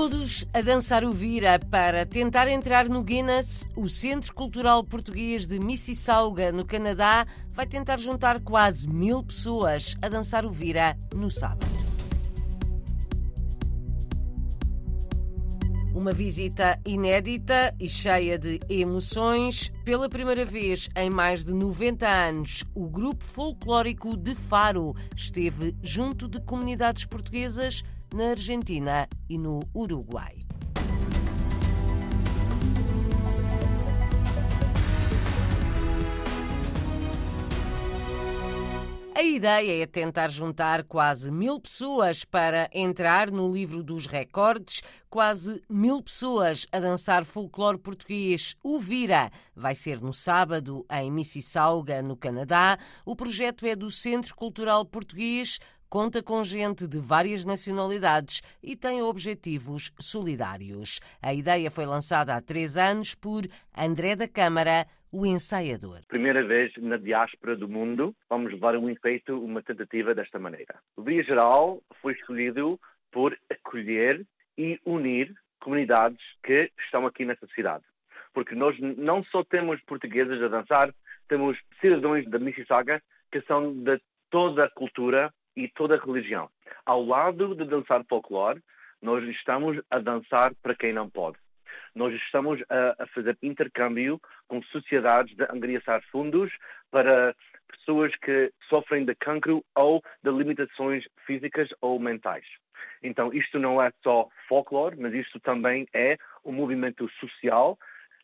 Todos a dançar o vira para tentar entrar no Guinness, o Centro Cultural Português de Mississauga, no Canadá, vai tentar juntar quase mil pessoas a dançar o vira no sábado. Uma visita inédita e cheia de emoções. Pela primeira vez em mais de 90 anos, o grupo folclórico de Faro esteve junto de comunidades portuguesas na Argentina e no Uruguai. A ideia é tentar juntar quase mil pessoas para entrar no livro dos recordes, quase mil pessoas a dançar folclore português. O Vira vai ser no sábado em Mississauga, no Canadá. O projeto é do Centro Cultural Português conta com gente de várias nacionalidades e tem objetivos solidários. A ideia foi lançada há três anos por André da Câmara, o ensaiador. Primeira vez na diáspora do mundo, vamos levar um efeito, uma tentativa desta maneira. O Dia Geral foi escolhido por acolher e unir comunidades que estão aqui nessa cidade. Porque nós não só temos portugueses a dançar, temos cidadãos da Mississauga que são de toda a cultura e toda a religião. Ao lado de dançar folclore, nós estamos a dançar para quem não pode. Nós estamos a, a fazer intercâmbio com sociedades de angariaçar fundos para pessoas que sofrem de cancro ou de limitações físicas ou mentais. Então, isto não é só folclore, mas isto também é um movimento social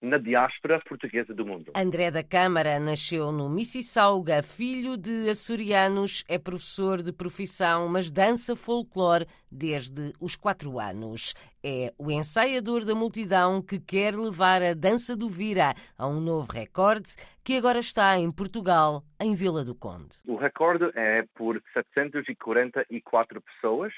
na diáspora portuguesa do mundo. André da Câmara nasceu no Mississauga, filho de açorianos, é professor de profissão, mas dança folclore desde os quatro anos. É o ensaiador da multidão que quer levar a dança do Vira a um novo recorde que agora está em Portugal, em Vila do Conde. O recorde é por 744 pessoas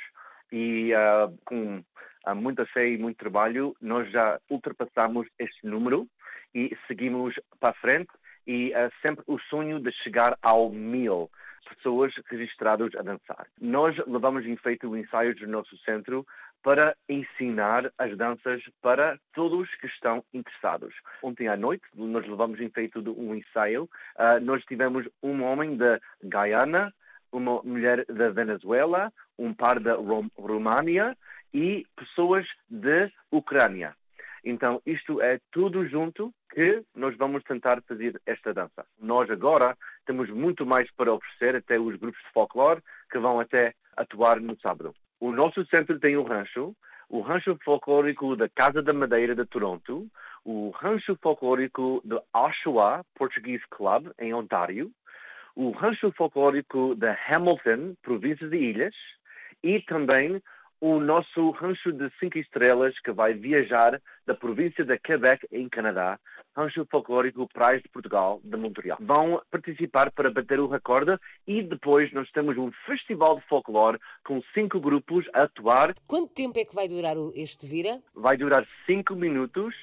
e uh, com há muita fé e muito trabalho, nós já ultrapassamos este número e seguimos para frente e uh, sempre o sonho de chegar ao mil pessoas registradas a dançar. Nós levamos em feito ensaios no nosso centro para ensinar as danças para todos que estão interessados. Ontem à noite nós levamos em feito um ensaio. Uh, nós tivemos um homem da Guyana, uma mulher da Venezuela, um par da Rom România e pessoas de Ucrânia. Então, isto é tudo junto que nós vamos tentar fazer esta dança. Nós agora temos muito mais para oferecer, até os grupos de folclore que vão até atuar no sábado. O nosso centro tem um rancho, o rancho folclórico da Casa da Madeira de Toronto, o rancho folclórico do Oshawa Portuguese Club, em Ontário, o rancho folclórico da Hamilton, província de Ilhas, e também o nosso rancho de cinco estrelas que vai viajar da província de Quebec, em Canadá, rancho folclórico Praias de Portugal, de Montreal. Vão participar para bater o recorde e depois nós temos um festival de folclore com cinco grupos a atuar. Quanto tempo é que vai durar este Vira? Vai durar cinco minutos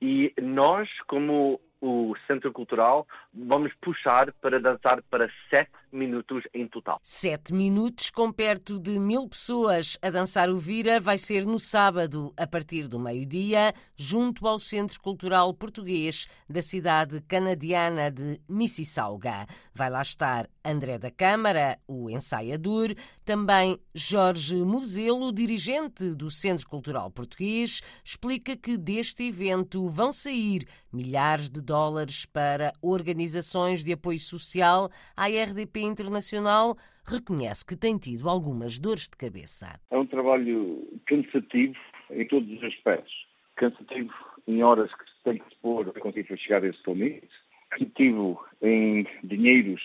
e nós, como o Centro Cultural, vamos puxar para dançar para sete minutos em total. Sete minutos com perto de mil pessoas a dançar o Vira vai ser no sábado, a partir do meio-dia, junto ao Centro Cultural Português da cidade canadiana de Mississauga. Vai lá estar André da Câmara, o ensaiador, também Jorge Muzelo, dirigente do Centro Cultural Português, explica que deste evento vão sair milhares de dólares para organizações de apoio social à RDP Internacional reconhece que tem tido algumas dores de cabeça. É um trabalho cansativo em todos os aspectos. Cansativo em horas que se tem que se pôr para conseguir chegar a esse limite. Cansativo em dinheiros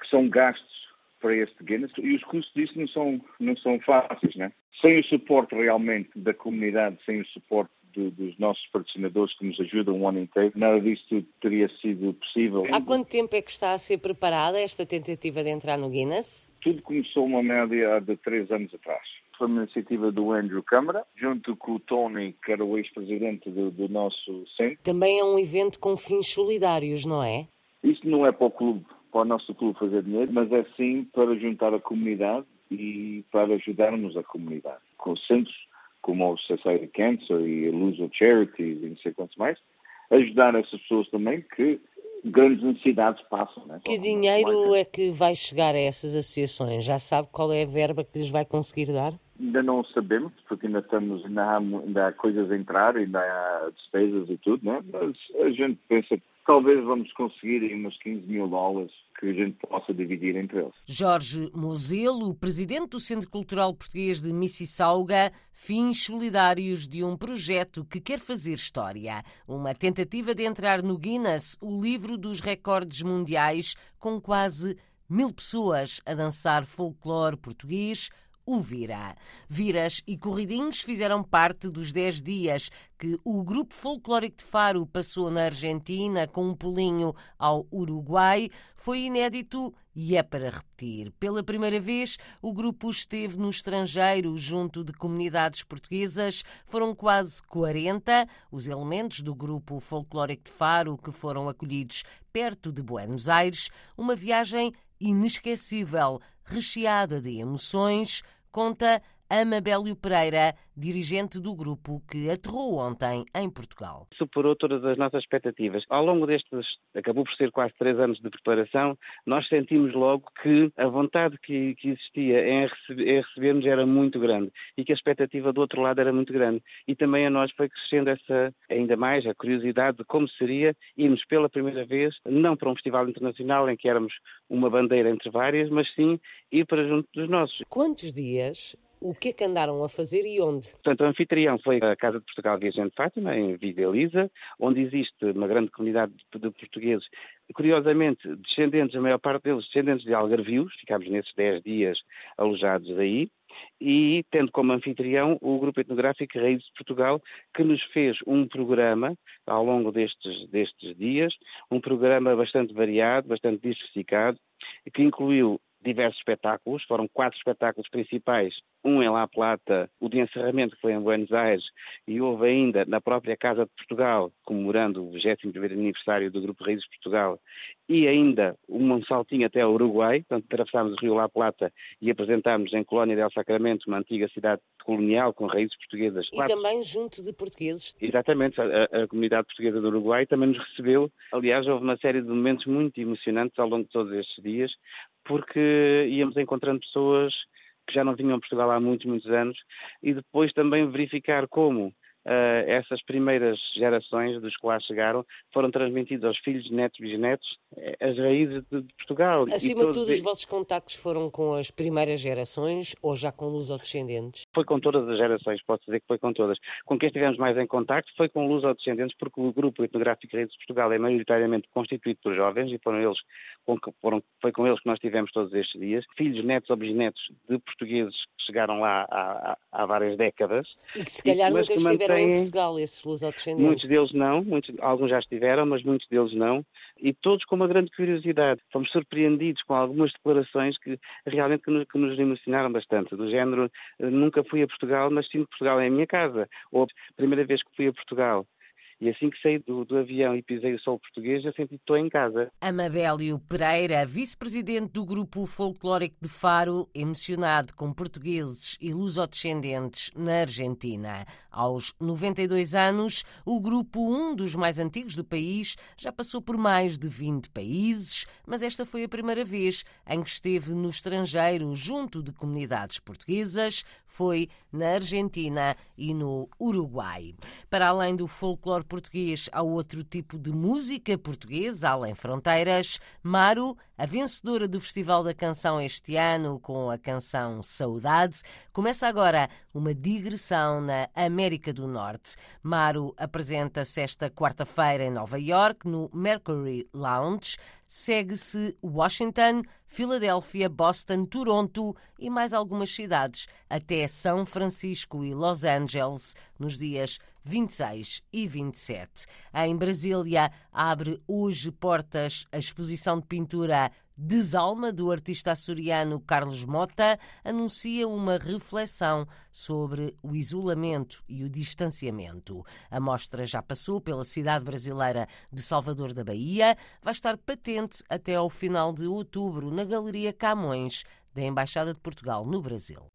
que são gastos para este Guinness e os custos disso não são, não são fáceis, né? Sem o suporte realmente da comunidade, sem o suporte do, dos nossos patrocinadores que nos ajudam o ano inteiro. Nada disto teria sido possível. Há quanto tempo é que está a ser preparada esta tentativa de entrar no Guinness? Tudo começou uma média de três anos atrás. Foi uma iniciativa do Andrew Câmara, junto com o Tony, que era o ex-presidente do, do nosso centro. Também é um evento com fins solidários, não é? Isto não é para o clube, para o nosso clube fazer dinheiro, mas é sim para juntar a comunidade e para ajudarmos a comunidade. Com centros como o Society Cancer e a Luz of Charities e não sei quantos mais, ajudar essas pessoas também que grandes necessidades passam. Né? Que dinheiro é que vai chegar a essas associações? Já sabe qual é a verba que lhes vai conseguir dar? Ainda não sabemos, porque ainda estamos, ainda há, ainda há coisas a entrar, ainda há despesas e tudo, né? mas a gente pensa que talvez vamos conseguir uns 15 mil dólares que a gente possa dividir entre eles. Jorge Mozelo, presidente do Centro Cultural Português de Mississauga, fins solidários de um projeto que quer fazer história. Uma tentativa de entrar no Guinness, o livro dos recordes mundiais, com quase mil pessoas a dançar folclore português o Vira. Viras e corridinhos fizeram parte dos 10 dias que o Grupo Folclórico de Faro passou na Argentina com um pulinho ao Uruguai. Foi inédito e é para repetir. Pela primeira vez, o grupo esteve no estrangeiro junto de comunidades portuguesas. Foram quase 40 os elementos do Grupo Folclórico de Faro que foram acolhidos perto de Buenos Aires. Uma viagem inesquecível, recheada de emoções, conta Amabélio Pereira, dirigente do grupo que aterrou ontem em Portugal. Superou todas as nossas expectativas. Ao longo destes, acabou por ser quase três anos de preparação, nós sentimos logo que a vontade que, que existia em, receber, em recebermos era muito grande e que a expectativa do outro lado era muito grande. E também a nós foi crescendo essa, ainda mais, a curiosidade de como seria irmos pela primeira vez, não para um festival internacional em que éramos uma bandeira entre várias, mas sim ir para junto dos nossos. Quantos dias o que é que andaram a fazer e onde? Portanto, o anfitrião foi a Casa de Portugal Viajante Fátima, em Vida Elisa, onde existe uma grande comunidade de portugueses, curiosamente, descendentes, a maior parte deles, descendentes de algarvios, ficámos nesses 10 dias alojados aí, e tendo como anfitrião o Grupo Etnográfico Raízes de Portugal, que nos fez um programa ao longo destes, destes dias, um programa bastante variado, bastante diversificado, que incluiu diversos espetáculos, foram quatro espetáculos principais, um em La Plata, o de encerramento que foi em Buenos Aires, e houve ainda na própria Casa de Portugal, comemorando o 21º aniversário do Grupo Raízes de Portugal, e ainda um saltinho até o Uruguai, portanto atravessámos o Rio La Plata e apresentámos em Colónia del Sacramento, uma antiga cidade colonial com raízes portuguesas. E quatro... também junto de portugueses. Exatamente, a, a, comunidade portuguesa do Uruguai também nos recebeu. Aliás, houve uma série de momentos muito emocionantes ao longo de todos estes dias, porque íamos encontrando pessoas que já não vinham a Portugal há muitos, muitos anos, e depois também verificar como uh, essas primeiras gerações dos que lá chegaram foram transmitidos aos filhos, netos, bisnetos, eh, as raízes de, de Portugal. Acima de tudo, os vossos contactos foram com as primeiras gerações ou já com luso-descendentes? Foi com todas as gerações, posso dizer que foi com todas. Com quem estivemos mais em contacto foi com luso-descendentes, porque o grupo etnográfico Raízes de Portugal é maioritariamente constituído por jovens e foram eles, foram, foi com eles que nós tivemos todos estes dias. Filhos, netos ou bisnetos de portugueses que chegaram lá há, há, várias décadas. E que se calhar e, nunca estiveram têm... em Portugal, esses lusodescendentes? Muitos deles não, muitos, alguns já estiveram, mas muitos deles não. E todos com uma grande curiosidade. Fomos surpreendidos com algumas declarações que realmente que nos, que nos emocionaram bastante. Do género, nunca fui a Portugal, mas sinto que Portugal é a minha casa. Ou primeira vez que fui a Portugal e assim que saí do, do avião e pisei o sol português, já senti que estou em casa. Amabélio Pereira, vice-presidente do Grupo Folclórico de Faro, emocionado com portugueses e lusodescendentes na Argentina. Aos 92 anos, o grupo, um dos mais antigos do país, já passou por mais de 20 países, mas esta foi a primeira vez em que esteve no estrangeiro junto de comunidades portuguesas, foi na Argentina e no Uruguai. Para além do folclore português há outro tipo de música portuguesa, além fronteiras. Maru, a vencedora do Festival da Canção este ano com a canção Saudade, começa agora uma digressão na América do Norte. Maru apresenta-se esta quarta-feira em Nova York, no Mercury Lounge. Segue-se Washington, Filadélfia, Boston, Toronto e mais algumas cidades, até São Francisco e Los Angeles, nos dias 26 e 27. Em Brasília, abre hoje portas a exposição de pintura Desalma, do artista açoriano Carlos Mota, anuncia uma reflexão sobre o isolamento e o distanciamento. A mostra já passou pela cidade brasileira de Salvador da Bahia, vai estar patente até ao final de outubro na Galeria Camões, da Embaixada de Portugal no Brasil.